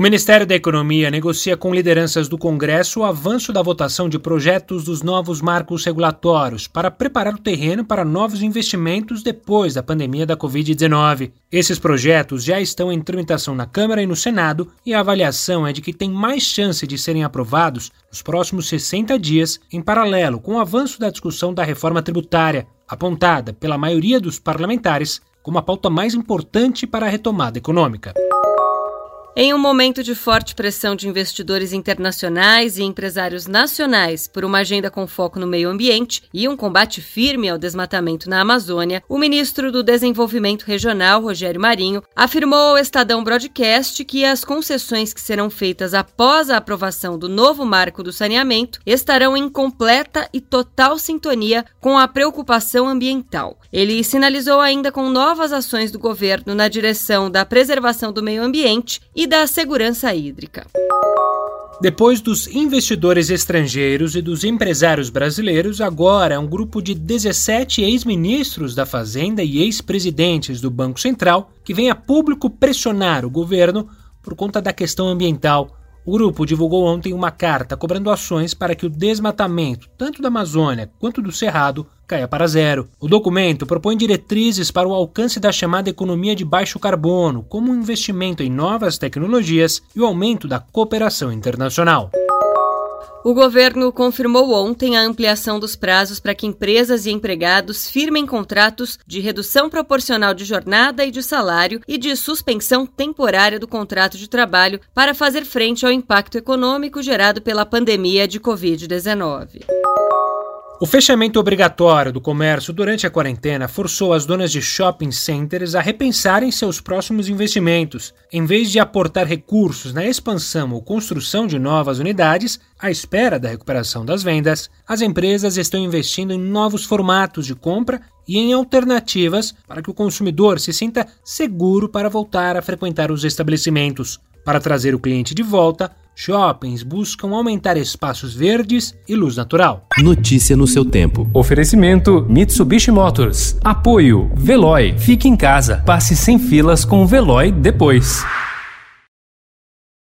O Ministério da Economia negocia com lideranças do Congresso o avanço da votação de projetos dos novos marcos regulatórios para preparar o terreno para novos investimentos depois da pandemia da Covid-19. Esses projetos já estão em tramitação na Câmara e no Senado e a avaliação é de que tem mais chance de serem aprovados nos próximos 60 dias, em paralelo com o avanço da discussão da reforma tributária, apontada pela maioria dos parlamentares como a pauta mais importante para a retomada econômica. Em um momento de forte pressão de investidores internacionais e empresários nacionais por uma agenda com foco no meio ambiente e um combate firme ao desmatamento na Amazônia, o ministro do Desenvolvimento Regional, Rogério Marinho, afirmou ao Estadão Broadcast que as concessões que serão feitas após a aprovação do novo marco do saneamento estarão em completa e total sintonia com a preocupação ambiental. Ele sinalizou ainda com novas ações do governo na direção da preservação do meio ambiente e da segurança hídrica. Depois dos investidores estrangeiros e dos empresários brasileiros, agora um grupo de 17 ex-ministros da Fazenda e ex-presidentes do Banco Central que vem a público pressionar o governo por conta da questão ambiental o grupo divulgou ontem uma carta cobrando ações para que o desmatamento, tanto da Amazônia quanto do Cerrado, caia para zero. O documento propõe diretrizes para o alcance da chamada economia de baixo carbono, como um investimento em novas tecnologias e o aumento da cooperação internacional. O governo confirmou ontem a ampliação dos prazos para que empresas e empregados firmem contratos de redução proporcional de jornada e de salário e de suspensão temporária do contrato de trabalho para fazer frente ao impacto econômico gerado pela pandemia de Covid-19. O fechamento obrigatório do comércio durante a quarentena forçou as donas de shopping centers a repensarem seus próximos investimentos. Em vez de aportar recursos na expansão ou construção de novas unidades, à espera da recuperação das vendas, as empresas estão investindo em novos formatos de compra e em alternativas para que o consumidor se sinta seguro para voltar a frequentar os estabelecimentos. Para trazer o cliente de volta, shoppings buscam aumentar espaços verdes e luz natural. Notícia no seu tempo. Oferecimento Mitsubishi Motors. Apoio Veloy. Fique em casa. Passe sem filas com o Veloy depois.